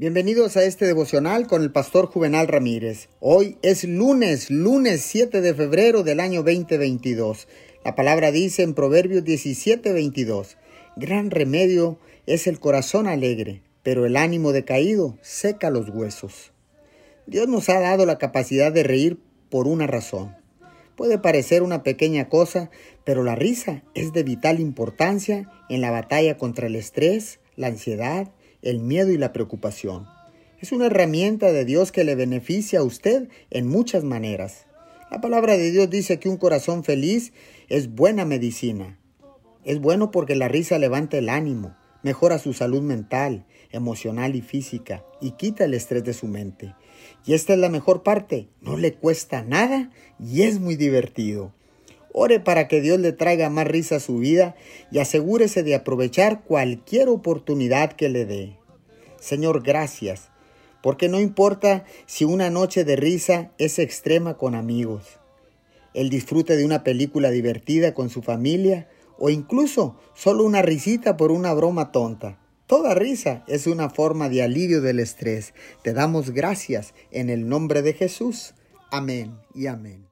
Bienvenidos a este devocional con el pastor Juvenal Ramírez. Hoy es lunes, lunes 7 de febrero del año 2022. La palabra dice en Proverbios 17, 22, Gran remedio es el corazón alegre, pero el ánimo decaído seca los huesos. Dios nos ha dado la capacidad de reír por una razón. Puede parecer una pequeña cosa, pero la risa es de vital importancia en la batalla contra el estrés, la ansiedad, el miedo y la preocupación. Es una herramienta de Dios que le beneficia a usted en muchas maneras. La palabra de Dios dice que un corazón feliz es buena medicina. Es bueno porque la risa levanta el ánimo, mejora su salud mental, emocional y física y quita el estrés de su mente. Y esta es la mejor parte, no le cuesta nada y es muy divertido. Ore para que Dios le traiga más risa a su vida y asegúrese de aprovechar cualquier oportunidad que le dé. Señor, gracias, porque no importa si una noche de risa es extrema con amigos, el disfrute de una película divertida con su familia o incluso solo una risita por una broma tonta. Toda risa es una forma de alivio del estrés. Te damos gracias en el nombre de Jesús. Amén y amén.